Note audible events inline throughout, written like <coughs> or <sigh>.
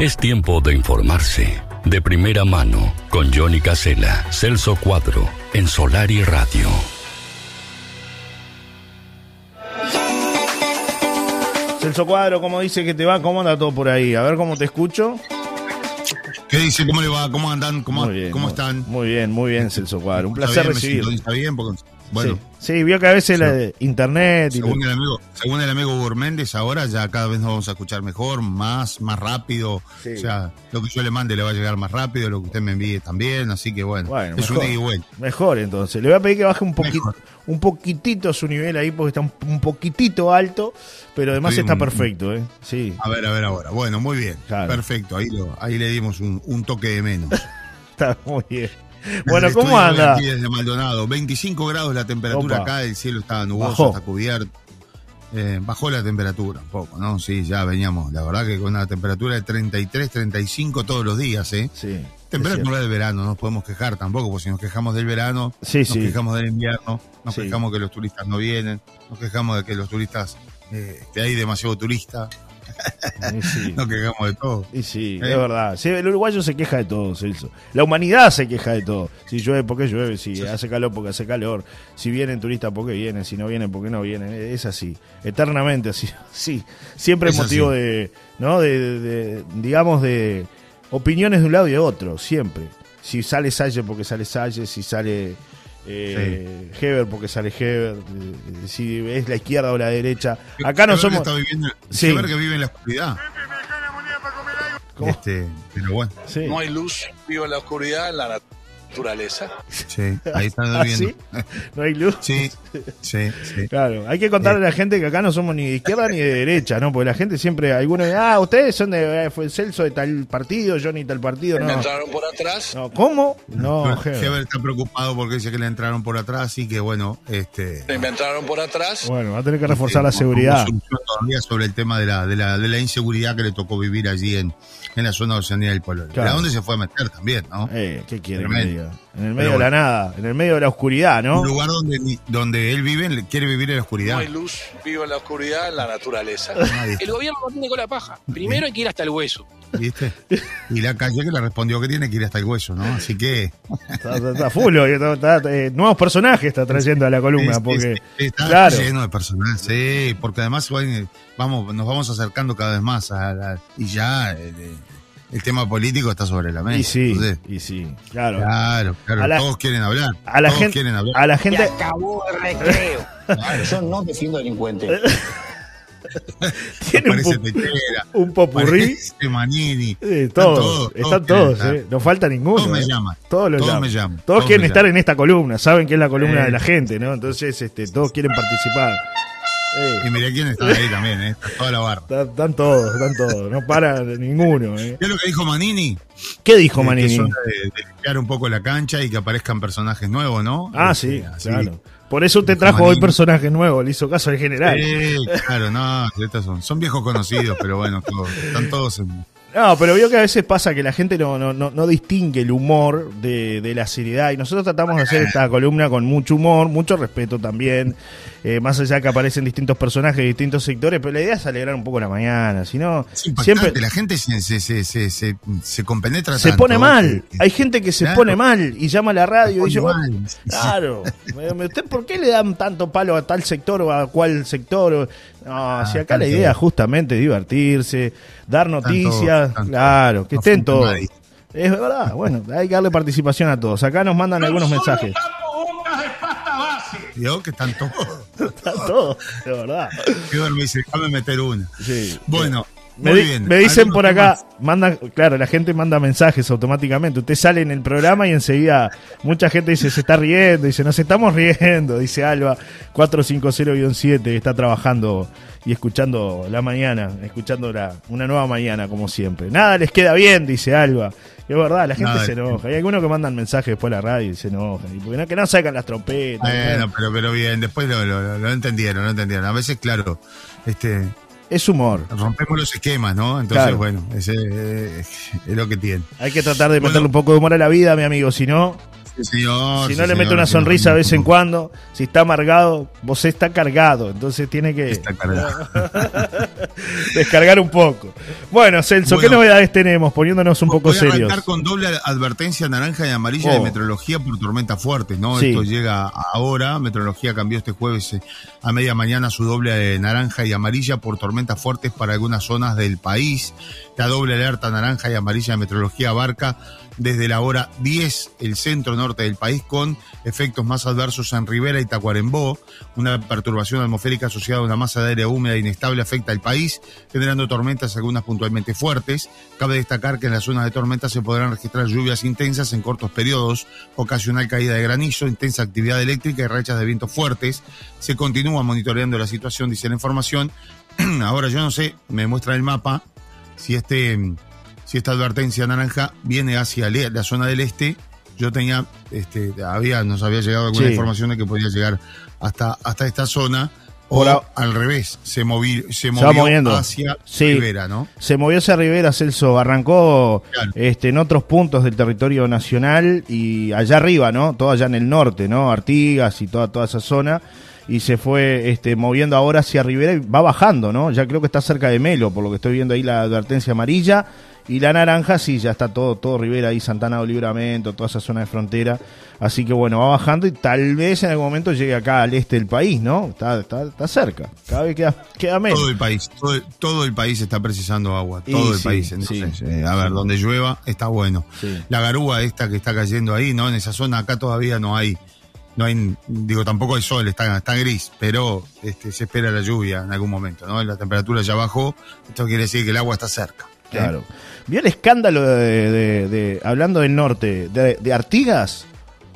Es tiempo de informarse. De primera mano, con Johnny Casela, Celso Cuadro, en Solar y Radio. Celso Cuadro, ¿cómo dice que te va? ¿Cómo anda todo por ahí? A ver cómo te escucho. ¿Qué dice? ¿Cómo le va? ¿Cómo andan? ¿Cómo, Muy bien, ¿cómo muy- están? Muy bien, muy bien, Celso Cuadro. Un placer ¿Está recibirlo. sintoniza bien? Porque, bueno, sí. Sí, vio que a veces la internet y según el amigo, según el amigo Gourméndez, ahora ya cada vez nos vamos a escuchar mejor, más, más rápido. Sí. O sea, lo que yo le mande le va a llegar más rápido, lo que usted me envíe también, así que bueno, Bueno, es un mejor. y vuelta. Mejor entonces. Le voy a pedir que baje un poquito, Mejor. un poquitito su nivel ahí porque está un, un poquitito alto, pero además Estoy está un- perfecto, ¿eh? Sí, A ver, a ver ahora. Bueno, muy bien. Claro. Perfecto. Ahí, lo, ahí le dimos un, un toque de menos. <laughs> está muy bien. Bueno, ¿cómo anda? aquí desde Maldonado. 25 grados la temperatura Opa. acá, el cielo está nuboso, Bajó. está cubierto. Eh, bajó la temperatura un poco, ¿no? Sí, ya veníamos, la verdad que con una temperatura de 33, 35 todos los días, ¿eh? Sí. Temperatura del verano, no nos podemos quejar tampoco, porque si nos quejamos del verano, Sí, nos sí. quejamos del invierno, nos Sí. quejamos que los turistas no vienen, nos quejamos de que los turistas, eh, que hay demasiado turista, sí. <laughs> nos quejamos de todo. Y sí, Eh. es verdad. Sí, el uruguayo se queja de todo, Celso. La humanidad se queja de todo. Si llueve, porque llueve. Si hace calor, porque hace calor. Si vienen turistas, porque vienen. Si no vienen, porque no vienen. Es así. Eternamente así. <laughs> Sí. Siempre es Es motivo así. de, ¿no? De, de- de, digamos, de opiniones de un lado y de otro. Siempre. Si sale Salle, porque sale Salle. Si sale eh, Heber, porque sale Heber. eh, Si es la izquierda o la derecha. Acá no Heber que somos. Está viviendo, Sí. Heber que vive en la oscuridad. ¿Cómo? Este, pero bueno, Sí. No hay luz, vivo en la oscuridad, en la naturaleza. Sí, ahí está <laughs> ¿Ah, viviendo. sí? No hay luz. Sí, sí, sí. Claro, hay que contarle a la gente que acá no somos ni de izquierda ni de derecha, ¿no? Porque la gente siempre, algunos dicen, ah, ustedes son de, eh, fue Celso de tal partido, yo ni tal partido, Me no. entraron por atrás. No, ¿Cómo? No, <laughs> Heber está preocupado porque dice que le entraron por atrás y que bueno, este Me entraron por atrás. Bueno, va a tener que reforzar la seguridad. todavía sobre el tema de la, de la, de la inseguridad que le tocó vivir allí en, en la zona de Oceanía del Polo. Claro. ¿A dónde se fue a meter también, no? Eh, ¿Qué quiere que diga? En el medio de la nada, en el medio de la oscuridad, ¿no? Un lugar donde, ni- donde él vive, le- quiere vivir en la oscuridad. No hay luz, vivo en la oscuridad, en la naturaleza. <laughs> Nadie, El gobierno no tiene cola paja. Primero hay que ir hasta el hueso. ¿Viste? Y la calle que le respondió que tiene que ir hasta el hueso, ¿no? Así que. Está, está- está full está- está- eh, nuevos personajes está trayendo a la columna, porque, es- está claro, lleno de personal, sí, porque además bueno, vamos, nos vamos acercando cada vez más a la- y ya eh, el tema político está sobre la mesa. y sí, entonces, y sí, claro. claro, claro, A la- todos quieren hablar. A la todos gente, quieren hablar. a la gente, acabó el recreo. Yo no defiendo delincuentes. <laughs> tiene un, un popurrí. Manini. Todos, están todos, eh, no falta ninguno. Todos me eh. llaman, Todos, lo todos llaman. me llaman, Todos, todos quieren me estar llaman. en esta columna, saben que es la columna Eh. de la gente, ¿no? Entonces, este, todos quieren participar. Eh, Y mirá quién está ahí también, ¿eh? Está toda la barra. están, están todos, están todos, no para ninguno. eh. ¿Qué es lo que dijo Manini? ¿Qué dijo Eh, Que Manini? hora de, de limpiar un poco la cancha y que aparezcan personajes nuevos, ¿no? Ah, Este, sí, así. claro. Por eso usted trajo hoy Manini. personaje nuevo, le hizo caso al general. Sí, claro, no, estos son, son viejos conocidos, pero bueno, todos- están todos en... No, pero veo que a veces pasa que la gente no, no, no, no distingue el humor de, de la seriedad y nosotros tratamos de hacer esta columna con mucho humor, mucho respeto también, eh, más allá que aparecen distintos personajes de distintos sectores, pero la idea es alegrar un poco la mañana, si no, siempre la gente se, se, se, se, se, se compenetra se tanto pone mal, que- hay gente que se Claro. pone mal y llama a la radio y Se dice, pone "Bueno, mal. claro, ¿usted por qué le dan tanto palo a tal sector o a cual sector? No, si acá la Ah, idea justamente es divertirse, dar noticias, tanto. claro, que estén todos. nadie. Es verdad, bueno, hay que darle participación a todos. Acá nos mandan algunos mensajes. Digo que están todos. <laughs> Están todos, de verdad. Pedro me dice, déjame meter una. Sí. Bueno, muy di- bien. me dicen por acá, manda, claro, la gente manda mensajes automáticamente. Usted sale en el programa y enseguida mucha gente dice, se está riendo, dice, nos estamos riendo, dice Alba 450-7, que está trabajando y escuchando la mañana, escuchando la, una nueva mañana, como siempre. Nada les queda bien, dice Alba. Y Es verdad, la gente Nada, se enoja. Hay algunos que mandan mensajes después a la radio y se enojan. Y porque no, que no sacan las trompetas. Bueno, pero, pero bien, después lo- lo entendieron, lo entendieron. A veces, claro, este, Es humor. rompemos los esquemas, ¿no? Entonces, Claro. bueno, ese eh, es lo que tiene. Hay que tratar de Bueno. meterle un poco de humor a la vida, mi amigo. Si no, Sí, señor. Si sí, no le mete una sonrisa de vez en cuando, si está amargado, vos está cargado, entonces tiene que Está cargado. <laughs> descargar un poco. Bueno, Celso, ¿qué novedades tenemos? Poniéndonos un poco Voy a serios. arrancar con doble advertencia naranja y amarilla Oh. de meteorología por tormentas fuertes, ¿no? Sí. Esto llega ahora. Meteorología cambió este jueves eh, a media mañana su doble de naranja y amarilla por tormentas fuertes para algunas zonas del país. La doble alerta naranja y amarilla de meteorología abarca desde la hora 10 el centro norte del país con efectos más adversos en Rivera y Tacuarembó. Una perturbación atmosférica asociada a una masa de aire húmeda e inestable afecta al país, generando tormentas algunas puntualmente fuertes. Cabe destacar que en las zonas de tormenta se podrán registrar lluvias intensas en cortos periodos, ocasional caída de granizo, intensa actividad eléctrica y rachas de vientos fuertes. Se continúa monitoreando la situación, dice la información. <clears throat> Ahora yo no sé, me muestra el mapa, si este si esta advertencia naranja viene hacia la zona del este, yo tenía, este, había, nos había llegado alguna Sí. información de que podía llegar hasta, hasta esta zona, Por o al revés, se, moví, se movió moviendo. hacia Sí. Rivera, ¿no? Se movió hacia Rivera, Celso, arrancó Claro. este, en otros puntos del territorio nacional y allá arriba, ¿no? Todo allá en el norte, ¿no? Artigas y toda, toda esa zona. Y se fue este, moviendo ahora hacia Rivera y va bajando, ¿no? Ya creo que está cerca de Melo, por lo que estoy viendo ahí la advertencia amarilla. Y la naranja, sí, ya está todo, todo Rivera ahí, Santana de Libramento, toda esa zona de frontera. Así que bueno, va bajando y tal vez en algún momento llegue acá al este del país, ¿no? Está, está, está cerca. Cada vez queda, queda menos. Todo el país, todo, todo el país está precisando agua, Y todo el sí, país. Entonces, sí, eh, a ver, donde llueva está bueno. La garúa esta que está cayendo ahí, ¿no? En esa zona acá todavía no hay, no hay, digo, tampoco hay sol, está, está gris, pero este, se espera la lluvia en algún momento, ¿no? La temperatura ya bajó, esto quiere decir que el agua está cerca. ¿eh? Claro. ¿Vio el escándalo de, de- de- hablando del norte, de, de Artigas?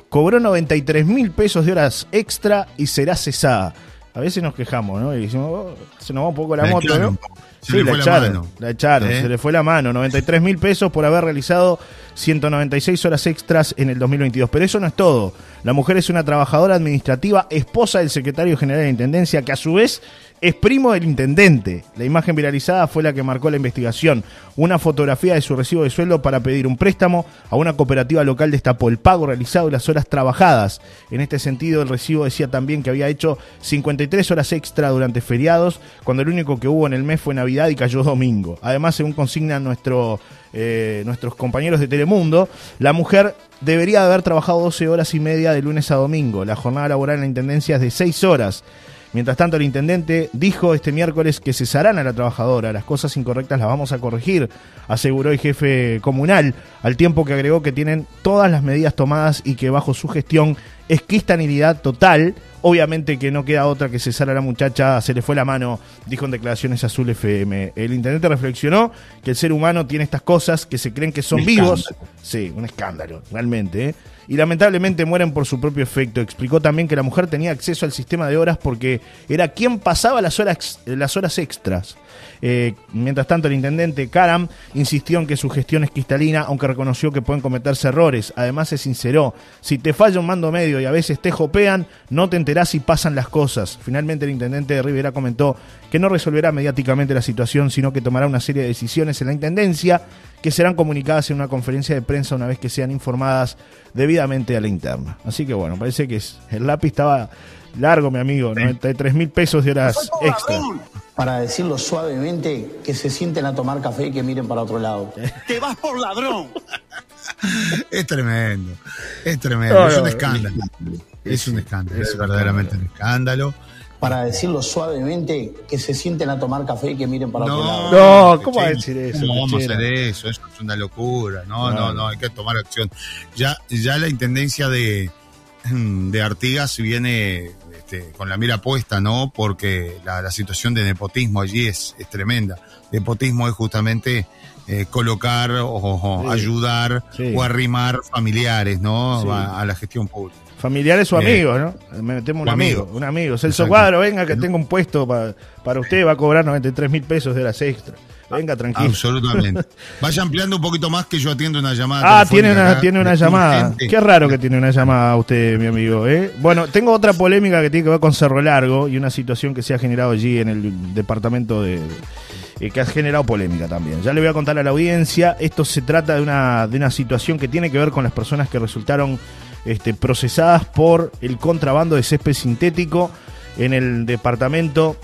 Cobró 93 mil pesos de horas extra y será cesada. A veces nos quejamos, ¿no? Y decimos, oh, se nos va un poco la, moto, ¿no? Se Sí, le la fue la echaron, mano. la echaron, ¿Eh? se le fue la mano. 93 mil pesos por haber realizado 196 horas extras en el 2022. Pero eso no es todo. La mujer es una trabajadora administrativa, esposa del secretario general de Intendencia, que a su vez es primo del intendente. La imagen viralizada fue la que marcó la investigación. Una fotografía de su recibo de sueldo para pedir un préstamo a una cooperativa local destapó el pago realizado y las horas trabajadas. En este sentido, el recibo decía también que había hecho 53 horas extra durante feriados, cuando el único que hubo en el mes fue Navidad y cayó domingo. Además, según consignan nuestro, eh, nuestros compañeros de Telemundo, la mujer debería de haber trabajado 12 horas y media de lunes a domingo. La jornada laboral en la Intendencia es de 6 horas. Mientras tanto, el intendente dijo este miércoles que cesarán a la trabajadora. Las cosas incorrectas las vamos a corregir, aseguró el jefe comunal, al tiempo que agregó que tienen todas las medidas tomadas y que bajo su gestión es cristianidad total. Obviamente que no queda otra que cesar a la muchacha, se le fue la mano, dijo en declaraciones Azul FM. El intendente reflexionó que el ser humano tiene estas cosas que se creen que son Un vivos. escándalo. Sí, un escándalo, realmente. ¿eh? Y lamentablemente mueren por su propio efecto. Explicó también que la mujer tenía acceso al sistema de horas porque era quien pasaba las horas, las horas extras. Eh, mientras tanto, el intendente Karam insistió en que su gestión es cristalina, aunque reconoció que pueden cometerse errores. Además, se sinceró: si te falla un mando medio y a veces te jopean, no te enterás y pasan las cosas. Finalmente, el intendente de Rivera comentó que no resolverá mediáticamente la situación, sino que tomará una serie de decisiones en la intendencia que serán comunicadas en una conferencia de prensa una vez que sean informadas debidamente a la interna. Así que bueno, parece que el lápiz estaba largo, mi amigo, 93 mil pesos de horas extra. Para decirlo suavemente, que se sienten a tomar café y que miren para otro lado. ¡Te vas por ladrón! Es tremendo, es tremendo, No, es no, un escándalo. Es un escándalo, es verdaderamente un escándalo. Para decirlo suavemente, que se sienten a tomar café y que miren para otro lado. No, ¿cómo va a decir eso, ¿Cómo vamos a hacer eso? Eso es una locura. No, Claro. no, no, hay que tomar acción. Ya, ya la intendencia de, <clears throat> de Artigas viene este, con la mira puesta, ¿no? Porque la, la situación de nepotismo allí es, es tremenda. Nepotismo es justamente eh, colocar o, o Sí. ayudar Sí. o arrimar familiares, ¿no? Sí. A, a la gestión pública. Familiares o Eh, amigos, ¿no? Me metemos un amigo, un amigo. Celso. Cuadro, venga que tengo un puesto pa- para usted, va a cobrar 93 mil pesos de horas extra. Venga, tranquilo. Absolutamente. <laughs> Vaya ampliando un poquito más que yo atiendo una llamada. Ah, tiene una, acá, tiene una llamada. urgente. Qué raro que tiene una llamada usted, mi amigo. ¿eh? Bueno, tengo otra polémica que tiene que ver con Cerro Largo y una situación que se ha generado allí en el departamento de... eh, que ha generado polémica también. Ya le voy a contar a la audiencia. Esto se trata de una, de una situación que tiene que ver con las personas que resultaron este, procesadas por el contrabando de césped sintético en el departamento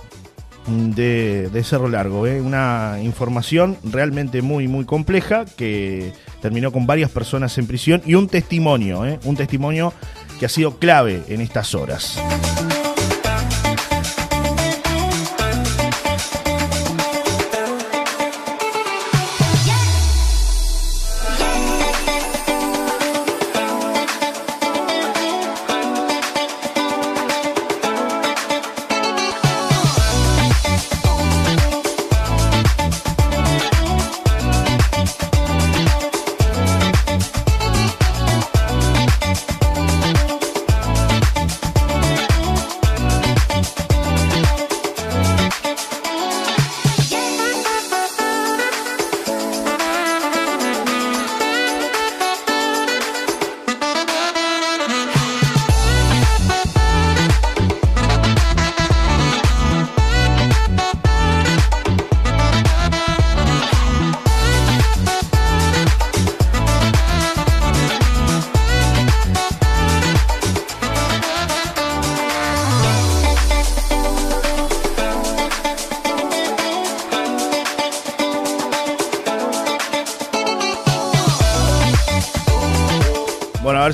de, de Cerro Largo. ¿eh? Una información realmente muy, muy compleja que terminó con varias personas en prisión y un testimonio, ¿eh? un testimonio que ha sido clave en estas horas.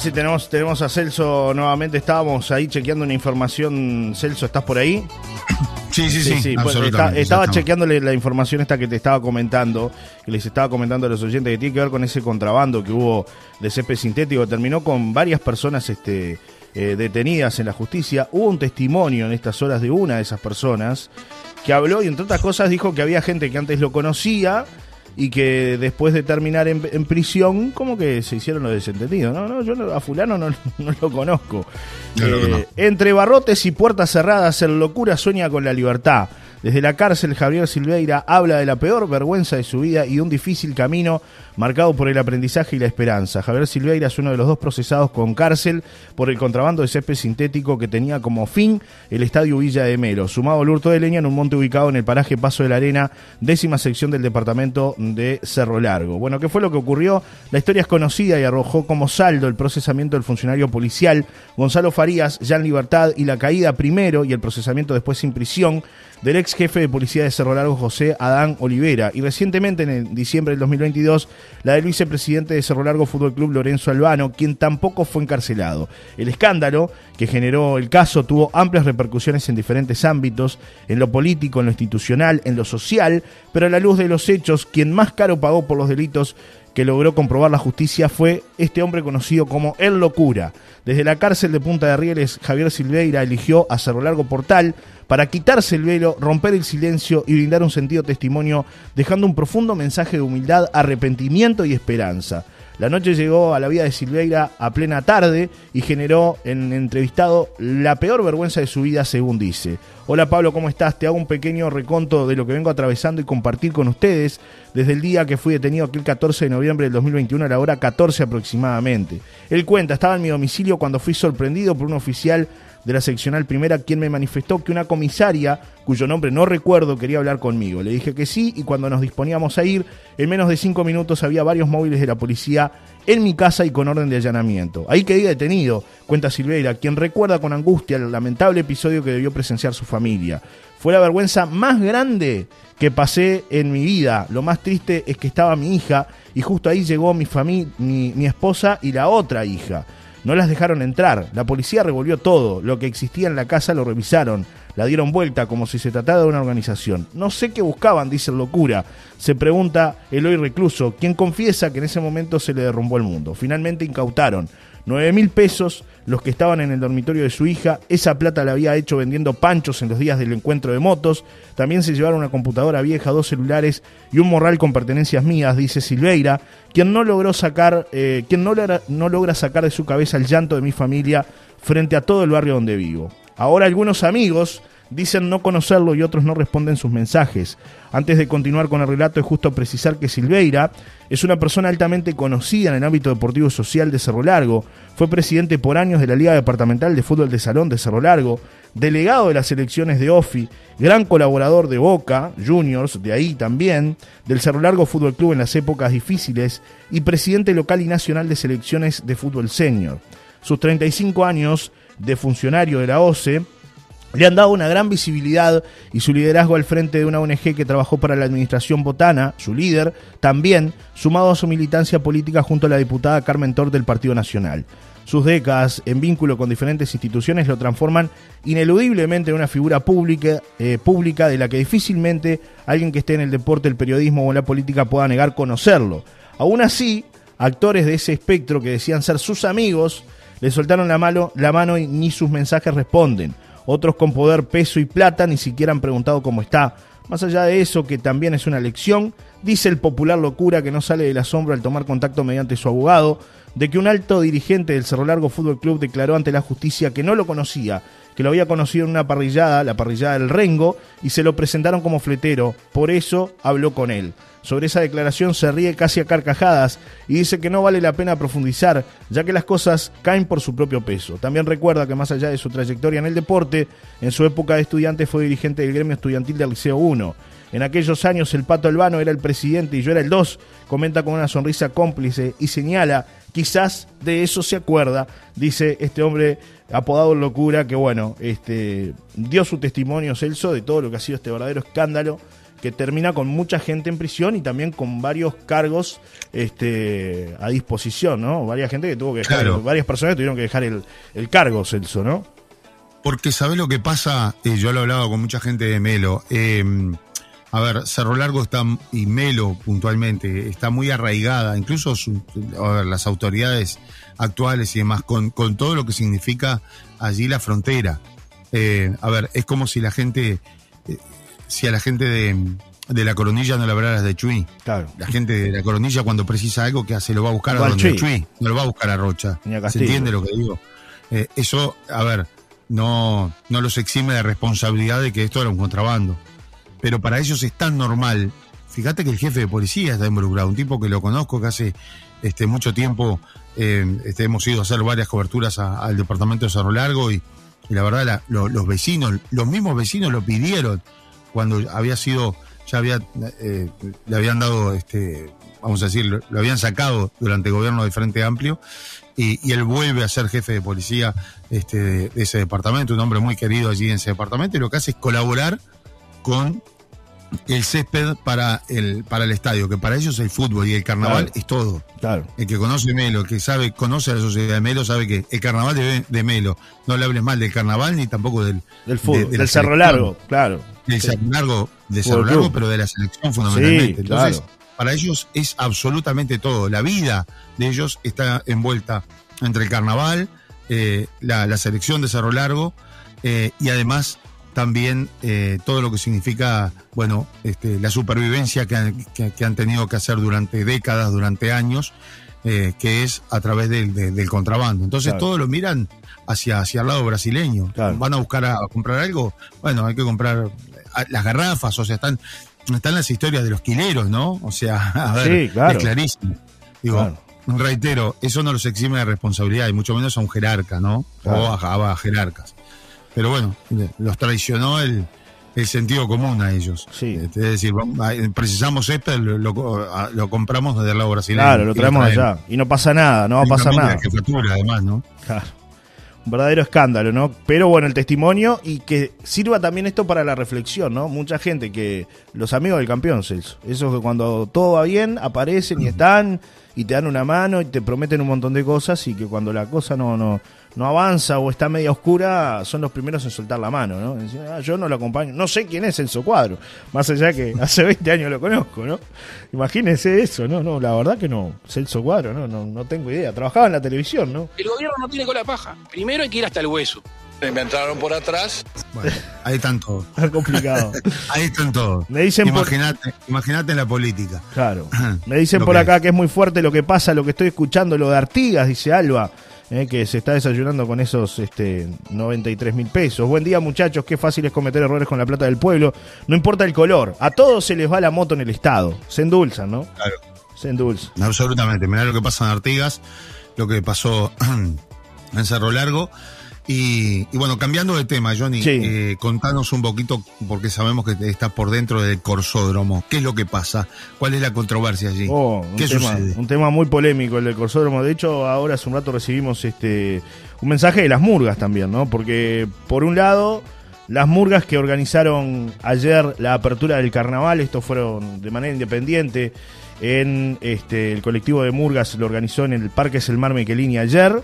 Si tenemos, tenemos a Celso nuevamente. Estábamos ahí chequeando una información. Celso, ¿estás por ahí? <coughs> Sí, sí, sí. está- estaba chequeándole la información esta que te estaba comentando, que les estaba comentando a los oyentes, que tiene que ver con ese contrabando que hubo de césped sintético. Terminó con varias personas este, eh, detenidas en la justicia. Hubo un testimonio en estas horas de una de esas personas que habló y entre otras cosas dijo que había gente que antes lo conocía y que después de terminar en, en prisión, como que se hicieron los desentendidos. No, no, yo no- a fulano no, <laughs> no lo conozco. No, no, no. Eh, entre barrotes y puertas cerradas, el locura sueña con la libertad. Desde la cárcel, Javier Silveira habla de la peor vergüenza de su vida y un difícil camino marcado por el aprendizaje y la esperanza. Javier Silveira es uno de los dos procesados con cárcel por el contrabando de césped sintético que tenía como fin el estadio Villa de Melo, sumado al hurto de leña en un monte ubicado en el paraje Paso de la Arena, décima sección del departamento de Cerro Largo. Bueno, ¿qué fue lo que ocurrió? La historia es conocida y arrojó como saldo el procesamiento del funcionario policial Gonzalo Farías, ya en libertad, y la caída primero y el procesamiento después sin prisión del ex jefe de policía de Cerro Largo, José Adán Olivera. Y recientemente, en diciembre del 2022, la del vicepresidente de Cerro Largo Fútbol Club, Lorenzo Albano, quien tampoco fue encarcelado. El escándalo que generó el caso tuvo amplias repercusiones en diferentes ámbitos, en lo político, en lo institucional, en lo social, pero a la luz de los hechos, quien más caro pagó por los delitos que logró comprobar la justicia fue este hombre conocido como El Locura. Desde la cárcel de Punta de Rieles, Javier Silveira eligió a Cerro Largo Portal para quitarse el velo, romper el silencio y brindar un sentido testimonio, dejando un profundo mensaje de humildad, arrepentimiento y esperanza. La noche llegó a la vida de Silveira a plena tarde y generó en entrevistado la peor vergüenza de su vida, según dice. Hola Pablo, ¿cómo estás? Te hago un pequeño reconto de lo que vengo atravesando y compartir con ustedes desde el día que fui detenido aquel 14 de noviembre del 2021 a la hora 14 aproximadamente. Él cuenta, estaba en mi domicilio cuando fui sorprendido por un oficial de la seccional primera quien me manifestó que una comisaria, cuyo nombre no recuerdo, quería hablar conmigo. Le dije que sí y cuando nos disponíamos a ir, en menos de cinco minutos había varios móviles de la policía en mi casa y con orden de allanamiento. Ahí quedé detenido, cuenta Silveira, quien recuerda con angustia el lamentable episodio que debió presenciar su familia. Fue la vergüenza más grande que pasé en mi vida. Lo más triste es que estaba mi hija y justo ahí llegó mi, mi, mi esposa y la otra hija. No las dejaron entrar. La policía revolvió todo. Lo que existía en la casa lo revisaron. La dieron vuelta como si se tratara de una organización. No sé qué buscaban, dice el locura. Se pregunta Eloy Recluso, quien confiesa que en ese momento se le derrumbó el mundo. Finalmente incautaron 9 mil pesos los que estaban en el dormitorio de su hija. Esa plata la había hecho vendiendo panchos en los días del encuentro de motos. También se llevaron una computadora vieja, dos celulares y un morral con pertenencias mías, dice Silveira, quien no logró sacar, eh, quien no logra, no logra sacar de su cabeza el llanto de mi familia frente a todo el barrio donde vivo. Ahora algunos amigos dicen no conocerlo y otros no responden sus mensajes. Antes de continuar con el relato es justo precisar que Silveira es una persona altamente conocida en el ámbito deportivo social de Cerro Largo, fue presidente por años de la Liga Departamental de Fútbol de Salón de Cerro Largo, delegado de las selecciones de OFI, gran colaborador de Boca Juniors, de ahí también, del Cerro Largo Fútbol Club en las épocas difíciles y presidente local y nacional de selecciones de fútbol senior. Sus 35 años de funcionario de la OCE le han dado una gran visibilidad y su liderazgo al frente de una ONG que trabajó para la administración botana, su líder, también sumado a su militancia política junto a la diputada Carmen Tor del Partido Nacional. Sus décadas en vínculo con diferentes instituciones lo transforman ineludiblemente en una figura pública, eh, pública de la que difícilmente alguien que esté en el deporte, el periodismo o la política pueda negar conocerlo. Aún así, actores de ese espectro que decían ser sus amigos le soltaron la la mano y ni sus mensajes responden. Otros con poder, peso y plata ni siquiera han preguntado cómo está. Más allá de eso, que también es una lección, dice el popular locura que no sale del asombro al tomar contacto mediante su abogado, de que un alto dirigente del Cerro Largo Fútbol Club declaró ante la justicia que no lo conocía, que lo había conocido en una parrillada, la parrillada del Rengo, y se lo presentaron como fletero. Por eso habló con él. Sobre esa declaración se ríe casi a carcajadas y dice que no vale la pena profundizar, ya que las cosas caen por su propio peso. También recuerda que más allá de su trayectoria en el deporte, en su época de estudiante fue dirigente del gremio estudiantil del Liceo 1. En aquellos años el Pato Albano era el presidente y yo era el 2, comenta con una sonrisa cómplice y señala, quizás de eso se acuerda, dice este hombre apodado Locura, que bueno, este, dio su testimonio Celso de todo lo que ha sido este verdadero escándalo que termina con mucha gente en prisión y también con varios cargos este, a disposición, ¿no? Varias gente que tuvo que dejar, varias personas tuvieron que dejar el, cargo, Celso, ¿no? Porque sabes lo que pasa, eh, yo lo he hablado con mucha gente de Melo. Eh, a ver, Cerro Largo está, y Melo puntualmente, está muy arraigada, incluso las autoridades actuales y demás, con, con, todo lo que significa allí la frontera. Eh, a ver, es como si la gente si a la gente de, la coronilla no le hablaras de Chuy. Claro. La gente de la coronilla cuando precisa algo, ¿qué hace? Lo va a buscar a donde Chuy. No lo va a buscar a Rocha. ¿Se entiende lo que digo? Eh, eso, a ver, no, no los exime de responsabilidad de que esto era un contrabando. Pero para ellos es tan normal. Fíjate que el jefe de policía está involucrado, un tipo que lo conozco, que hace este, mucho tiempo eh, este, hemos ido a hacer varias coberturas al departamento de Cerro Largo y, la verdad los vecinos, los mismos vecinos lo pidieron cuando había sido, ya había, eh, le habían dado, este, vamos a decir, lo, habían sacado durante el gobierno de Frente Amplio, y, él vuelve a ser jefe de policía este, de, ese departamento, un hombre muy querido allí en ese departamento, y lo que hace es colaborar con el césped para el, para el estadio, que para ellos el fútbol y el carnaval es todo. Claro. El que conoce Melo, el que sabe, conoce a la sociedad de Melo, sabe que el carnaval de, de Melo, no le hables mal del carnaval ni tampoco del, del fútbol, del Cerro Largo, claro. Del Cerro Largo, de Cerro Largo, pero de la selección fundamentalmente. Entonces, para ellos es absolutamente todo. La vida de ellos está envuelta entre el carnaval, eh, la, selección de Cerro Largo eh, y además también eh, todo lo que significa, bueno, este, la supervivencia que han, tenido que hacer durante décadas, durante años, eh, que es a través del, contrabando. Entonces todos lo miran hacia, hacia el lado brasileño. Van a buscar a, comprar algo, bueno, hay que comprar las garrafas, o sea, están, están las historias de los quileros, ¿no? O sea, <laughs> a ver, es clarísimo. Digo, reitero, eso no los exime de responsabilidad, y mucho menos a un jerarca, ¿no? O a jerarcas. Pero bueno, los traicionó el, sentido común a ellos. Sí. Es decir, precisamos esto, lo, lo, compramos desde el lado brasileño. Claro, lo traemos allá. Y no pasa nada, no va a pasar nada. además, ¿no? Claro. Un verdadero escándalo, ¿no? Pero bueno, el testimonio y que sirva también esto para la reflexión, ¿no? Mucha gente que. Los amigos del campeón, Celso. Esos que cuando todo va bien aparecen y están y te dan una mano y te prometen un montón de cosas y que cuando la cosa no, no, no avanza o está media oscura, son los primeros en soltar la mano, ¿no? Ah, yo no lo acompaño, no sé quién es Celso Cuadro, más allá que <laughs> hace 20 años lo conozco, ¿no? Imagínense eso, ¿no? No, la verdad que no, Celso Cuadro, no, no, no tengo idea. Trabajaba en la televisión, ¿no? El gobierno no tiene cola paja. Primero hay que ir hasta el hueso. Me entraron por atrás. Bueno, ahí están todos. <laughs> Es complicado. <laughs> ahí están todos. Me dicen imagínate, imagínate en la política. Claro. <clears throat> Me dicen por acá que es muy fuerte lo que pasa, lo que estoy escuchando, lo de Artigas, dice Alba. Eh, que se está desayunando con esos este, 93 mil pesos. Buen día muchachos, qué fácil es cometer errores con la plata del pueblo. No importa el color, a todos se les va la moto en el Estado. Se endulzan, ¿no? Claro. Se endulzan. Absolutamente. Mirá lo que pasa en Artigas, lo que pasó <clears throat> en Cerro Largo. Y, bueno, cambiando de tema, Johnny, eh, contanos un poquito, porque sabemos que estás por dentro del corsódromo. ¿Qué es lo que pasa? ¿Cuál es la controversia allí? Oh, un ¿Qué tema, sucede? Un tema muy polémico el del corsódromo. De hecho, ahora hace un rato recibimos este un mensaje de las murgas también, ¿no? Porque por un lado las murgas que organizaron ayer la apertura del carnaval, estos fueron de manera independiente en este, el colectivo de murgas, lo organizó en el Parque Selmar Mequelini ayer.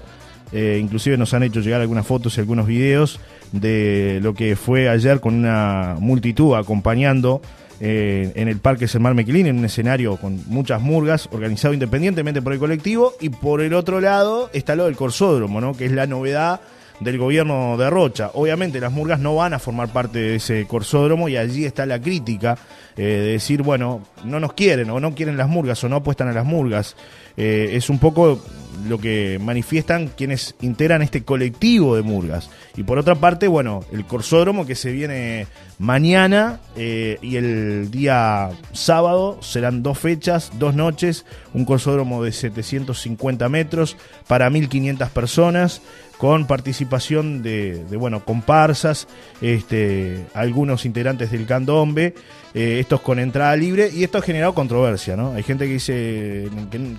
Eh, inclusive nos han hecho llegar algunas fotos y algunos videos de lo que fue ayer con una multitud acompañando eh, en el Parque Selmar Mequilín, en un escenario con muchas murgas, organizado independientemente por el colectivo, y por el otro lado está lo del Corsódromo, ¿no? que es la novedad del gobierno de Rocha. Obviamente las murgas no van a formar parte de ese corsódromo y allí está la crítica eh, de decir, bueno, no nos quieren o no quieren las murgas o no apuestan a las murgas. Es un poco lo que manifiestan quienes integran este colectivo de murgas. Y por otra parte, bueno, el corsódromo que se viene mañana eh, y el día sábado serán dos fechas, dos noches, un corsódromo de 750 metros para 1.500 personas con participación de, bueno, comparsas, este, algunos integrantes del candombe, eh, estos con entrada libre, y esto ha generado controversia, ¿no? Hay gente que dice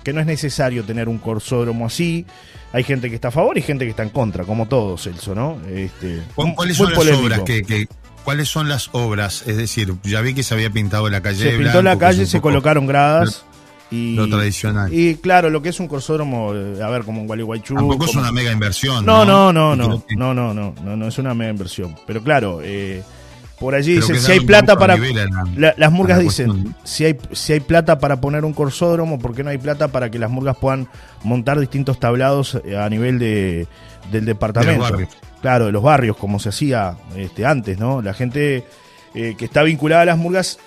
que, no es necesario tener un corsódromo así, hay gente que está a favor y gente que está en contra, como todos, Celso, ¿no? Este, ¿Cuáles son las obras que, ¿Cuáles son las obras? Es decir, ya vi que se había pintado la calle. Se pintó la calle, se colocaron gradas. Lo tradicional. Y claro, lo que es un corsódromo, eh, a ver, como un Gualeguaychú. Tampoco es una mega inversión. No, no, no, no, no, no, no, no, no, es una mega inversión. Pero claro, eh, por allí dicen, si hay plata para... Las murgas dicen, si hay, si hay plata para poner un corsódromo, ¿por qué no hay plata para que las murgas puedan montar distintos tablados eh, a nivel de, del departamento? Claro, de los barrios, como se hacía este, antes, ¿no? La gente... Que está vinculada a las murgas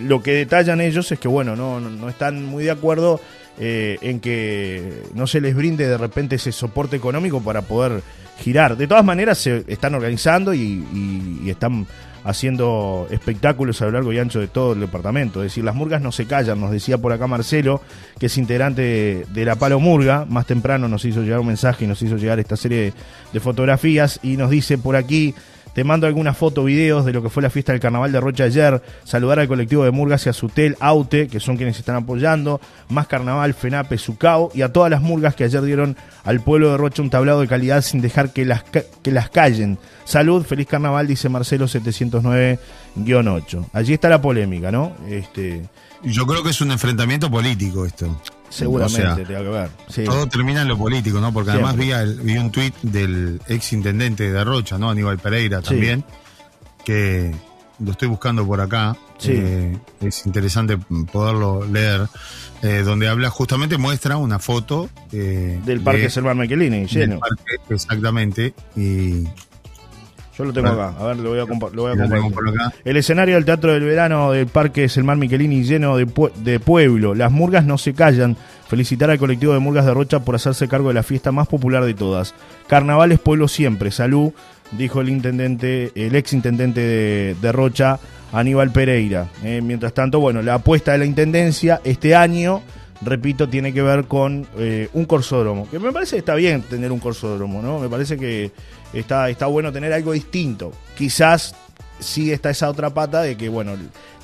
lo que detallan ellos es que, bueno, no, no, están muy de acuerdo eh, en que no se les brinde de repente ese soporte económico para poder girar. De todas maneras, se están organizando y, están haciendo espectáculos a lo largo y ancho de todo el departamento. Es decir, las murgas no se callan, nos decía por acá Marcelo, que es integrante de, la Palo Murga, más temprano nos hizo llegar un mensaje y nos hizo llegar esta serie de fotografías y nos dice por aquí, te mando algunas fotos, videos de lo que fue la fiesta del carnaval de Rocha ayer. Saludar al colectivo de Murgas y a Sutel, Aute, que son quienes están apoyando. Más carnaval, FENAPE, Sucao. Y a todas las murgas que ayer dieron al pueblo de Rocha un tablado de calidad sin dejar que las, que las callen. Salud, feliz carnaval, dice Marcelo 709-8. Allí está la polémica, ¿no? Este... Yo creo que es un enfrentamiento político esto. Seguramente, que ver. Todo termina en lo político, ¿no? Porque además vi, vi, un tuit del ex intendente de Rocha, ¿no? Aníbal Pereira también, que lo estoy buscando por acá. Eh, es interesante poderlo leer. Eh, donde habla, justamente muestra una foto. Eh, del Parque Selvar Michelini, lleno. exactamente. Y yo lo tengo acá, a ver, lo voy a, compartir. El escenario del Teatro del Verano del Parque Selmar Michelini lleno de, de pueblo. Las murgas no se callan. Felicitar al colectivo de Murgas de Rocha por hacerse cargo de la fiesta más popular de todas. Carnaval es pueblo siempre. Salud, dijo el intendente, el ex intendente de, Rocha, Aníbal Pereira. Eh, mientras tanto, bueno, la apuesta de la intendencia este año repito, tiene que ver con eh, un corsódromo. Que me parece que está bien tener un corsódromo, ¿no? Me parece que está, está bueno tener algo distinto. Quizás sí está esa otra pata de que, bueno,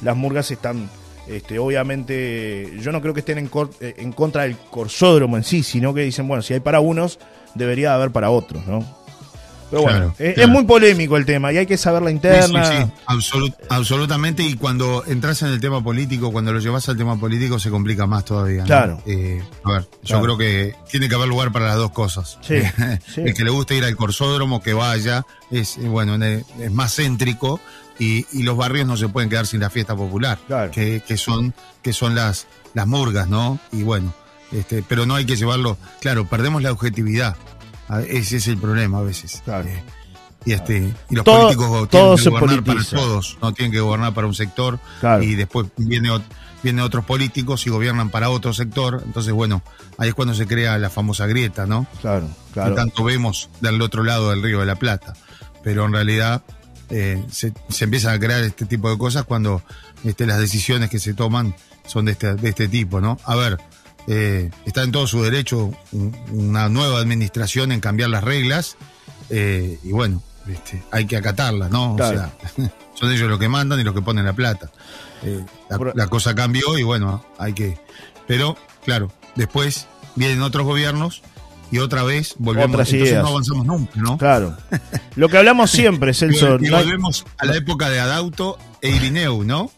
las murgas están, este, obviamente, yo no creo que estén en, eh, en contra del corsódromo en sí, sino que dicen, bueno, si hay para unos, debería haber para otros, ¿no? Pero bueno, es, muy polémico el tema y hay que saber la interna. Sí, sí, absolutamente. Y cuando entras en el tema político, cuando lo llevas al tema político, se complica más todavía. Claro. Eh, a ver, yo creo que tiene que haber lugar para las dos cosas. Sí, <laughs> el que le gusta ir al corsódromo, que vaya, es eh, bueno, es más céntrico. Y, los barrios no se pueden quedar sin la fiesta popular, que, que, son, que son las, las murgas, ¿no? Y bueno, este, pero no hay que llevarlo, claro, perdemos la objetividad. Ese es el problema a veces. Eh, y, este, y los políticos tienen que gobernar para todos, no tienen que gobernar para un sector y después viene, vienen otros políticos y gobiernan para otro sector. Entonces, bueno, ahí es cuando se crea la famosa grieta, ¿no? Claro, claro. Que tanto vemos del otro lado del río de la Plata. Pero en realidad eh, se, se, empiezan a crear este tipo de cosas cuando este, las decisiones que se toman son de este, de este tipo, ¿no? A ver, eh, está en todo su derecho una nueva administración en cambiar las reglas eh, y bueno, este, hay que acatarlas, ¿no? O sea, <laughs> son ellos los que mandan y los que ponen la plata. Eh, la, cosa cambió y bueno, hay que... Pero, claro, después vienen otros gobiernos y otra vez volvemos. Otras entonces ideas. no avanzamos nunca, ¿no? Claro. <laughs> Lo que hablamos siempre, <laughs> Celso, Y volvemos a la época de Adauto e Irineu, ¿no?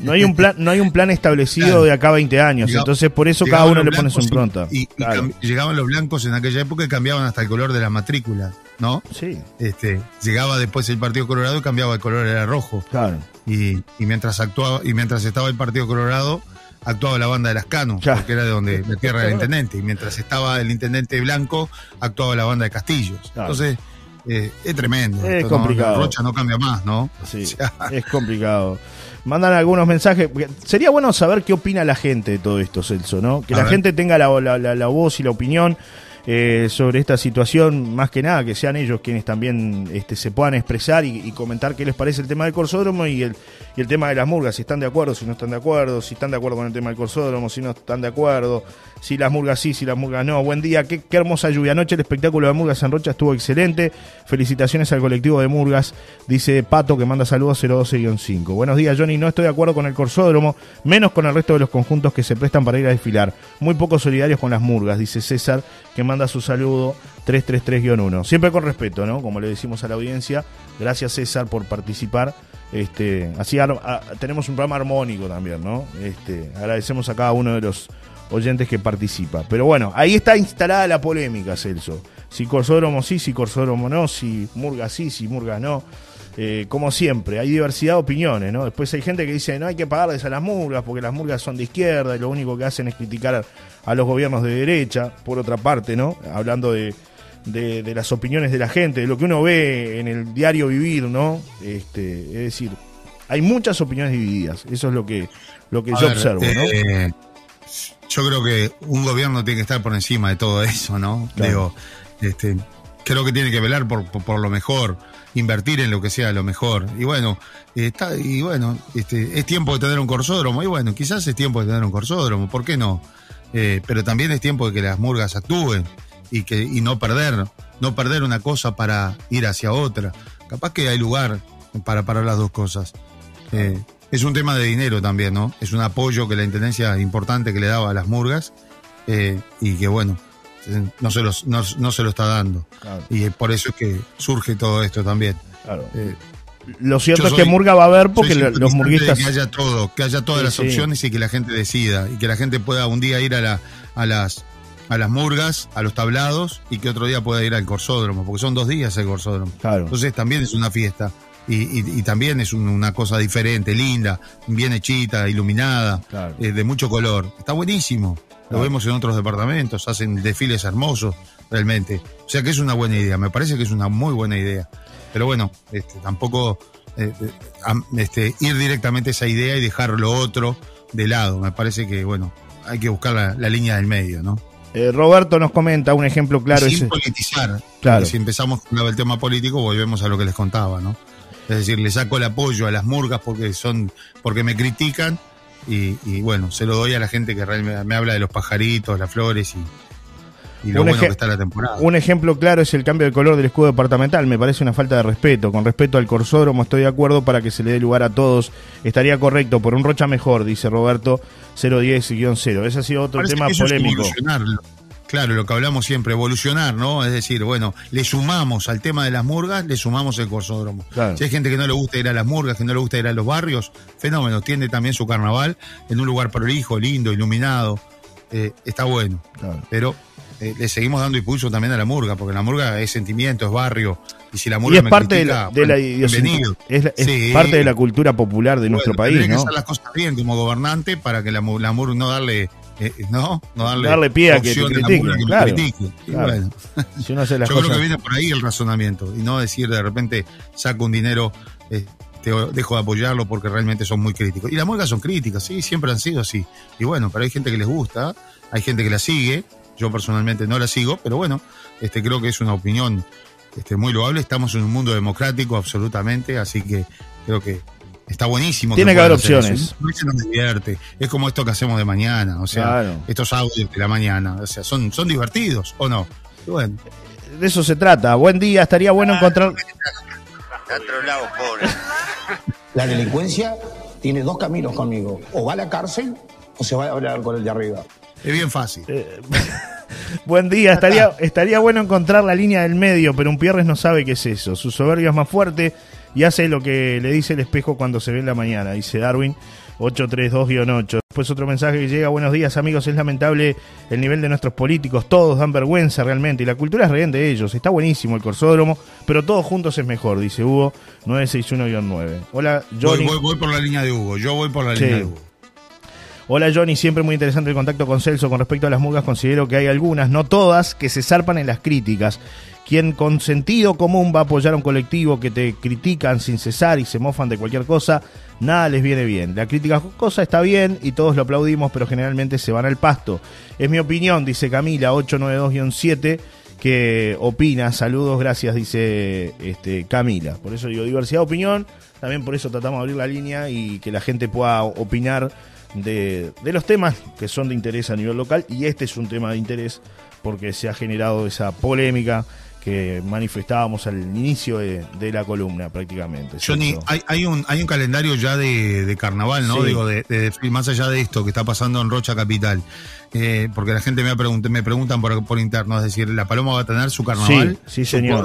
No hay un plan, no hay un plan establecido Claro. de acá a 20 años, entonces por eso cada uno le pone su impronta. Y, y Claro. cam- llegaban los blancos en aquella época y cambiaban hasta el color de la matrícula, ¿no? Sí, Este, llegaba después el Partido Colorado y cambiaba el color, era rojo. claro. Y, y mientras actuaba, y mientras estaba el Partido Colorado, actuaba la banda de las Cano, porque era de donde la tierra del intendente. Y mientras estaba el intendente blanco, actuaba la banda de Castillos. Claro. Entonces, eh, es tremendo. Es esto, ¿no? complicado. Rocha no cambia más, ¿no? Sí, <laughs> O sea, es complicado. Mandan algunos mensajes. Sería bueno saber qué opina la gente de todo esto, Celso, ¿no? Que A la ver. gente tenga la, la- la- la voz y la opinión eh, sobre esta situación, más que nada, que sean ellos quienes también este, se puedan expresar y, y comentar qué les parece el tema del corsódromo y el, y el tema de las murgas, si están de acuerdo, si no están de acuerdo, si están de acuerdo con el tema del corsódromo, si no están de acuerdo, si las murgas sí, si las murgas no. Buen día, qué, qué hermosa lluvia. Anoche el espectáculo de Murgas en Rocha estuvo excelente. Felicitaciones al colectivo de Murgas, dice Pato que manda saludos 012-5. Buenos días, Johnny. No estoy de acuerdo con el corsódromo, menos con el resto de los conjuntos que se prestan para ir a desfilar. Muy poco solidarios con las murgas, dice César, que manda su saludo 333-1. Siempre con respeto, ¿no? Como le decimos a la audiencia. Gracias, César, por participar. Este, así tenemos un programa armónico también, ¿no? Este, agradecemos a cada uno de los oyentes que participa. Pero bueno, ahí está instalada la polémica, Celso. Si Corsódromo sí, si Corsódromo no, si Murga sí, si Murga no. Eh, como siempre, hay diversidad de opiniones, ¿no? Después hay gente que dice, no hay que pagarles a las murgas porque las murgas son de izquierda y lo único que hacen es criticar a, los gobiernos de derecha, por otra parte, ¿no? Hablando de, de, de las opiniones de la gente, de lo que uno ve en el diario vivir, ¿no? Este, es decir, hay muchas opiniones divididas, eso es lo que, lo que a yo ver, observo, ¿no? Yo creo que un gobierno tiene que estar por encima de todo eso, ¿no? Claro. Digo, este, creo que tiene que velar por, por, por lo mejor, invertir en lo que sea lo mejor. Y bueno, está, y bueno, este, es tiempo de tener un corsódromo, y bueno, quizás es tiempo de tener un corsódromo, ¿por qué no? Eh, pero también es tiempo de que las murgas actúen y que y no perder, no perder una cosa para ir hacia otra. Capaz que hay lugar para parar las dos cosas. Eh, es un tema de dinero también, ¿no? Es un apoyo que la intendencia importante que le daba a las murgas eh, y que bueno, no se, los, no, no se lo está dando. Claro, Y por eso es que surge todo esto también. claro. Eh, Lo cierto es que Murga va a haber porque los murguistas... Que haya todo, que haya todas Sí, las sí. opciones y que la gente decida. Y que la gente pueda un día ir a, la, a, las, a las murgas, a los tablados y que otro día pueda ir al corsódromo, porque son dos días el corsódromo. Claro. Entonces también es una fiesta. Y, y- y también es un- una cosa diferente, linda, bien hechita, iluminada, Claro. eh, de mucho color. Está buenísimo. Lo Claro. vemos en otros departamentos, hacen desfiles hermosos, realmente. O sea que es una buena idea, me parece que es una muy buena idea. Pero bueno, este, tampoco eh, eh, este, ir directamente a esa idea y dejar lo otro de lado. Me parece que, bueno, hay que buscar la, la línea del medio, ¿no? Eh, Roberto nos comenta un ejemplo claro. Sin ese- politizar. Claro. Si empezamos con el tema político, volvemos a lo que les contaba, ¿no? Es decir, le saco el apoyo a las murgas porque son, porque me critican y, y, bueno, se lo doy a la gente que realmente me habla de los pajaritos, las flores y, y lo Un bueno que está la temporada. Un ejemplo claro es el cambio de color del escudo departamental. Me parece una falta de respeto. Con respecto al corsódromo estoy de acuerdo para que se le dé lugar a todos. Estaría correcto por un Rocha mejor, dice Roberto 010-0. Ese ha sido otro Parece tema polémico. Claro, lo que hablamos siempre, evolucionar, ¿no? Es decir, bueno, le sumamos al tema de las murgas, le sumamos el corsódromo. Claro. Si hay gente que no le gusta ir a las murgas, que no le gusta ir a los barrios, fenómeno, tiene también su carnaval en un lugar prolijo, lindo, iluminado, eh, está bueno. Claro. Pero eh, le seguimos dando impulso también a la murga, porque la murga es sentimiento, es barrio, y si la Y murga es me parte de la, de la bienvenido. es, la- es Sí. parte de la cultura popular de nuestro país, que ¿no? hacer las cosas bien como gobernante para que la, la murga no darle, eh, no, no darle, Darle pie a que te critiquen, que claro. critique. Y Claro. bueno, Si uno hace las yo cosas. creo que viene por ahí el razonamiento y no decir de repente saco un dinero, este, o dejo de apoyarlo porque realmente son muy críticos. Y las murgas son críticas, sí, siempre han sido así. Y bueno, pero hay gente que les gusta, hay gente que la sigue. Yo personalmente no la sigo, pero bueno, este creo que es una opinión este, muy loable. Estamos en un mundo democrático absolutamente, así que creo que está buenísimo. Tiene que haber opciones. nos divierte. Es como esto que hacemos de mañana, o sea, Claro. estos audios de la mañana, o sea, son, son divertidos, ¿o no? Bueno, De eso se trata. Buen día, estaría bueno encontrar. <laughs> La delincuencia tiene dos caminos conmigo. O va a la cárcel o se va a hablar con el de arriba. es bien fácil. <laughs> Buen día, estaría, estaría bueno encontrar la línea del medio, pero un Pierres no sabe qué es eso. Su soberbia es más fuerte y hace lo que le dice el espejo cuando se ve en la mañana, dice Darwin 832-8. Después otro mensaje que llega, buenos días amigos, es lamentable el nivel de nuestros políticos, todos dan vergüenza realmente y la cultura es rehén de ellos, está buenísimo el corsódromo, pero todos juntos es mejor, dice Hugo 961-9. Hola Johnny. Voy, voy, voy por la línea de Hugo, yo voy por la Sí. línea de Hugo. Hola Johnny, siempre muy interesante el contacto con Celso. Con respecto a las murgas, considero que hay algunas, no todas, que se zarpan en las críticas. Quien con sentido común va a apoyar a un colectivo que te critican sin cesar y se mofan de cualquier cosa, nada les viene bien. La crítica cosa está bien y todos lo aplaudimos, pero generalmente se van al pasto. Es mi opinión, dice Camila 892-7, que opina. Saludos, gracias, dice este, Camila. Por eso digo diversidad de opinión, también por eso tratamos de abrir la línea y que la gente pueda opinar de, de los temas que son de interés a nivel local y este es un tema de interés porque se ha generado esa polémica que manifestábamos al inicio de, de la columna prácticamente. Johnny, hay, hay un hay un calendario ya de, de carnaval, ¿no? Sí. Digo, de, más allá de esto que está pasando en Rocha Capital. Eh, porque la gente me, ha pregunt- me preguntan por, por interno, es decir, ¿la Paloma va a tener su carnaval? Sí, sí, su señor.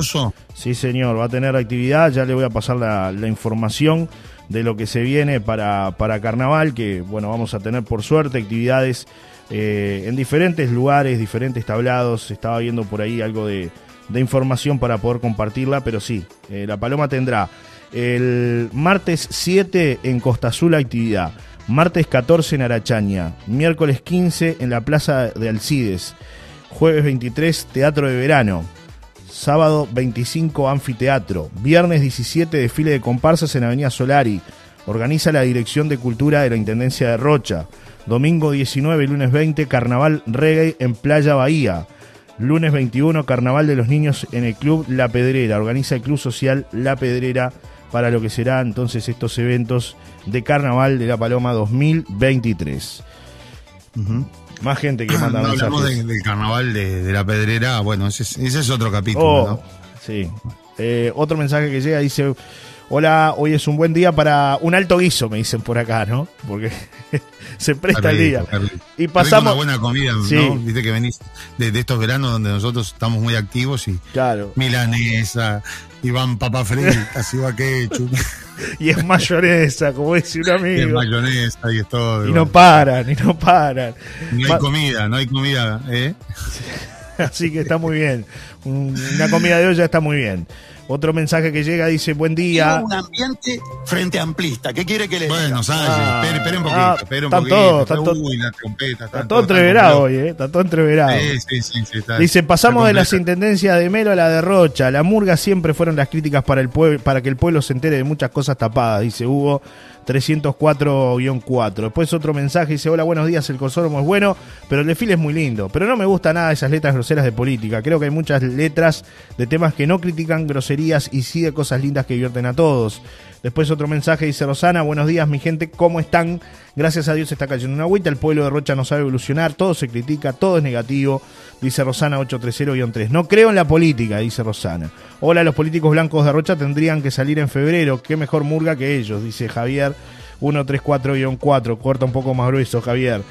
Sí, señor, va a tener actividad. Ya le voy a pasar la, la información de lo que se viene para, para carnaval, que bueno, vamos a tener por suerte actividades eh, en diferentes lugares, diferentes tablados. Estaba viendo por ahí algo de, de información para poder compartirla, pero sí, eh, la Paloma tendrá el martes 7 en Costa Azul actividad. Martes 14 en Arachaña, miércoles 15 en la Plaza de Alcides, jueves 23 Teatro de Verano, Sábado 25 Anfiteatro. Viernes 17 desfile de comparsas en Avenida Solari. Organiza la Dirección de Cultura de la Intendencia de Rocha. Domingo 19 y lunes 20 Carnaval Reggae en Playa Bahía. Lunes 21 Carnaval de los Niños en el Club La Pedrera. Organiza el Club Social La Pedrera para lo que será entonces estos eventos de Carnaval de la Paloma 2023. Más gente que <clears throat> manda No hablamos de- del carnaval de, de la pedrera, bueno, ese, es- ese es otro capítulo, Oh, ¿no? sí. Eh, otro mensaje que llega dice: Hola, hoy es un buen día para un alto guiso, me dicen por acá, ¿no? Porque <laughs> se presta el día. Y pasamos. una buena comida, Sí. ¿no? Viste que venís de, de estos veranos donde nosotros estamos muy activos y Claro. milanesa, y van papas fritas, y va ketchup, <laughs> Y es mayonesa, como dice un y es amigo. mayonesa, y es todo. Y no paran, y no paran. No hay Ma- comida, no hay comida, ¿eh? <laughs> Así que está muy bien. Un- Una comida de olla está muy bien. Otro mensaje que llega dice: Buen día. Tengo un ambiente frente amplista. ¿Qué quiere que le diga? Bueno, Salle, Ah, espere, espere un poquito, ah, espere un poquito. todos, están todos- Uy, la trompeta. Está todo entreverado hoy, ¿eh? Está todo entreverado. Sí, sí, sí, sí, está- Dice, pasamos está de las intendencias de Melo a la de Rocha. La murga siempre fueron las críticas para el para que el pueblo se entere de muchas cosas tapadas, dice Hugo 304-4. Después otro mensaje dice, hola, buenos días, el Corsóromo es bueno, pero el desfile es muy lindo. Pero no me gusta nada esas letras groseras de política. Creo que hay muchas letras de temas que no critican groserías y sí de cosas lindas que divierten a todos. Después otro mensaje dice Rosana, buenos días mi gente, ¿cómo están? Gracias a Dios está cayendo una agüita, el pueblo de Rocha no sabe evolucionar, todo se critica, todo es negativo, dice Rosana 830-3. No creo en la política, dice Rosana. Hola, los políticos blancos de Rocha tendrían que salir en febrero, qué mejor murga que ellos, dice Javier 134-4. Corta un poco más grueso, Javier.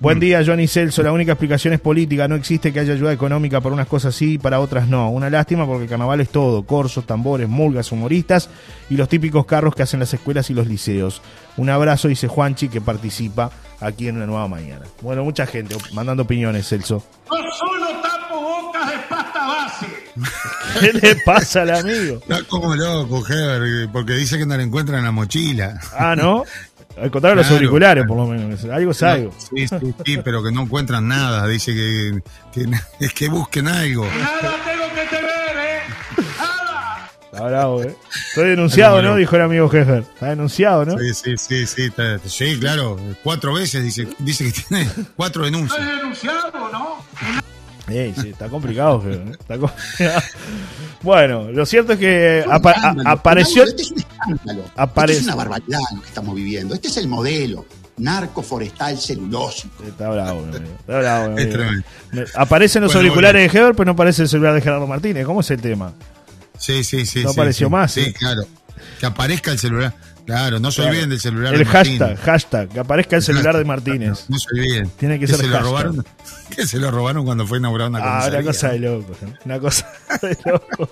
Buen día, Johnny Celso. La única explicación es política. No existe que haya ayuda económica para unas cosas sí y para otras no. Una lástima porque el carnaval es todo: corsos, tambores, murgas, humoristas y los típicos carros que hacen las escuelas y los liceos. Un abrazo, dice Juanchi, que participa aquí en una nueva mañana. Bueno, mucha gente mandando opiniones, Celso. No solo tapo bocas de pasta base. <laughs> ¿Qué le pasa al amigo? Está como loco, Heber, porque dice que no le encuentran en la mochila. Ah, ¿no? <laughs> Al contrario, los Claro, auriculares, claro. por lo menos. Algo es algo. Sí, sí, sí, pero que no encuentran nada. Dice que, que es que busquen algo. Nada tengo que temer, ¿eh? Nada. Está bravo, ¿eh? Estoy denunciado. ¿no? Dijo el amigo jefe. Está denunciado, ¿no? Sí, sí, sí, sí, está- sí, claro. Cuatro veces dice, dice que tiene cuatro denuncias. Estoy denunciado, ¿no? Ey, sí, está complicado, jefe, ¿eh? Está complicado. <laughs> Bueno, lo cierto es que apa- a- Escándalo. apareció. Este es un escándalo. Apare- Esto es una barbaridad lo que estamos viviendo. Este es el modelo. Narco forestal celulósico. Está bravo, mi amigo. Está bravo, mi Es amigo. tremendo. Aparecen los Bueno, auriculares de Heber, pero no aparece el celular de Gerardo Martínez. ¿Cómo es el tema? Sí, sí, sí. No sí, apareció sí. más, Sí, ¿eh? claro. Que aparezca el celular. Claro, no se Claro. olviden del celular El de Martínez. hashtag, hashtag, que aparezca el celular de Martínez. No se olviden. Tiene que ser se lo hashtag. robaron, que se lo robaron cuando fue inaugurada una Ah, una cosa de loco. Una cosa <laughs> de loco.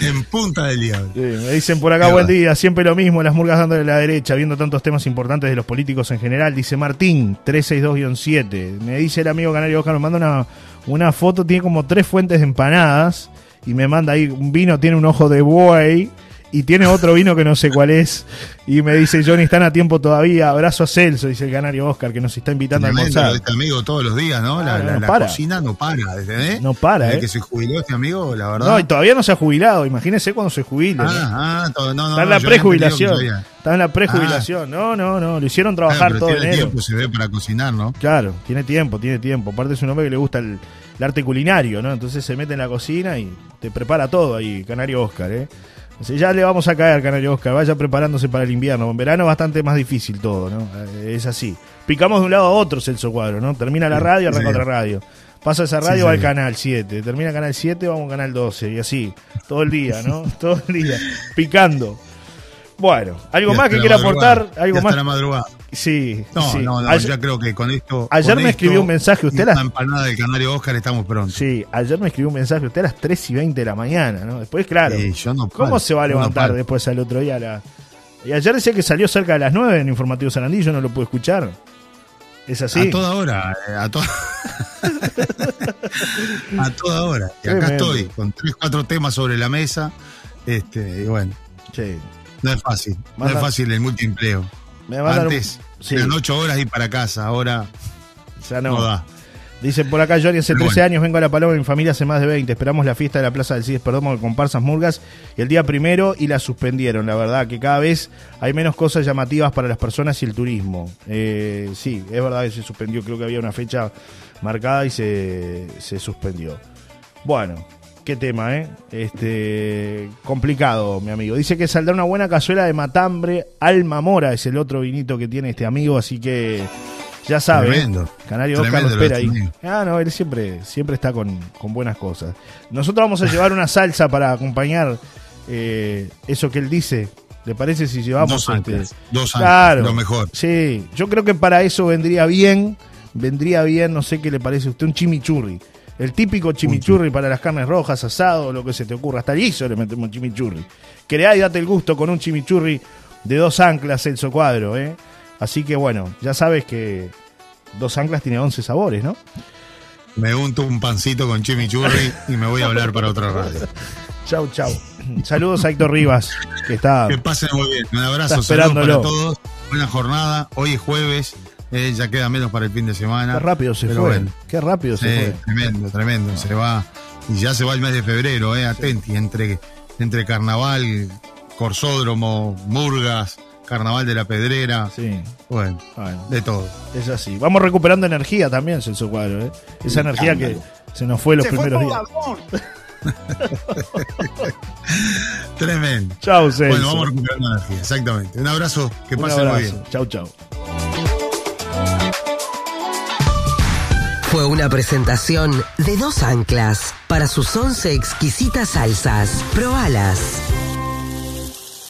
En punta del diablo. Sí, me dicen por acá, buen día, siempre lo mismo, las murgas dándole la derecha, viendo tantos temas importantes de los políticos en general. Dice Martín, 362-7. Me dice el amigo Canario Oscar, me manda una, una foto, tiene como tres fuentes de empanadas y me manda ahí un vino, tiene un ojo de buey y tiene otro vino que no sé cuál es. Y me dice, Johnny, están a tiempo todavía. Abrazo a Celso, dice el Canario Oscar, que nos está invitando a Tremendo lo almorzar. este amigo todos los días, ¿no? La, Ah, la- no la para. cocina no para, ¿entendés? No para, Desde ¿eh? que se jubiló este amigo, la verdad. No, y todavía no se ha jubilado. Imagínese cuando se jubile. Ah, ah, no, no, Está en la prejubilación. Está en la prejubilación. No, no, no. Lo hicieron Ah, trabajar pero todo tiene enero. tiempo, se ve para cocinar, ¿no? Claro, tiene tiempo, tiene tiempo. Aparte es un hombre que le gusta el, el arte culinario, ¿no? Entonces se mete en la cocina y te prepara todo ahí, Canario Oscar, ¿eh? Ya le vamos a caer, Canario Oscar. Vaya preparándose para el invierno. En verano es bastante más difícil todo, ¿no? Eh, Es así. Picamos de un lado a otro, Celso Cuadro, ¿no? Termina la radio, arranca sí. otra radio. Pasa esa radio, Sí, al canal 7. Termina canal 7, vamos al canal 12. Y así. Todo el día, ¿no? <laughs> todo el día. Picando. Bueno, ¿algo más que quiera aportar? ¿Algo más? la madrugada. Sí. No, sí. no, no, Ayer- ya creo que con esto. ayer con me esto escribió un mensaje, usted la- empanada del Canario Oscar estamos pronto. Sí, ayer me escribió un mensaje usted a las 3 y 20 de la mañana, ¿no? Después, claro, Sí, yo no ¿cómo paro, se va a no levantar después al otro día? a la- Y ayer decía que salió cerca de las 9 en Informativo Sarandí, yo no lo pude escuchar. ¿Es así? A toda hora, eh, a, to- <laughs> a toda hora. Y acá Tremendo. estoy, con tres, cuatro temas sobre la mesa. Este, y bueno, Sí. no es fácil. No es fácil el multiempleo. Me mandaron- Antes, sí, eran ocho horas ir para casa, ahora ya no, no. da. Dicen por acá, Johnny, hace Pero 13 bueno. años vengo a La Paloma, mi familia hace más de 20. Esperamos la fiesta de la Plaza del CIES Perdomo con comparsas murgas y el día primero y la suspendieron. La verdad que cada vez hay menos cosas llamativas para las personas y el turismo. Eh, sí, es verdad que se suspendió, creo que había una fecha marcada y se, se suspendió. Bueno, qué tema, ¿eh? Este, complicado, mi amigo. Dice que saldrá una buena cazuela de matambre. Alma Mora es el otro vinito que tiene este amigo, así que ya sabe. ¿eh? Tremendo. Canario Oscar lo espera ahí. Ah, no, él siempre, siempre está con, con buenas cosas. Nosotros vamos a llevar una salsa para acompañar eh, eso que él dice. ¿Le parece si llevamos Dos anclas, este? dos Claro. lo mejor. Sí, yo creo que para eso vendría bien, vendría bien, no sé qué le parece a usted, un chimichurri. El típico chimichurri para las carnes rojas, asado, lo que se te ocurra. Hasta guiso le metemos chimichurri. Creá y date el gusto con un chimichurri de dos anclas, Celso Cuadro, ¿eh? Así que bueno, ya sabes que dos anclas tiene 11 sabores, ¿no? Me unto un pancito con chimichurri y me voy a hablar para otra radio. <laughs> Chau, chau. Saludos a Héctor Rivas, que está... Que pasen muy bien. Un abrazo, saludos para todos. Buena jornada. Hoy es jueves. Eh, ya queda menos para el fin de semana. Qué rápido se Pero fue. bueno. Qué rápido se Sí, fue. tremendo, tremendo. Se va. Y ya se va el mes de febrero, eh. Atenti. Entre, entre carnaval, corsódromo, murgas, carnaval de la pedrera. Sí, Bueno, bueno. de todo. Es así. Vamos recuperando energía también, Celso Cuadro. ¿eh? Esa energía que se nos fue los primeros días. <laughs> Tremendo. Chau, Celso. Bueno, vamos recuperando energía. Exactamente. Un abrazo. Que Un pasen muy bien. abrazo. Chau, chau. Fue una presentación de dos anclas para sus once exquisitas salsas. Probalas.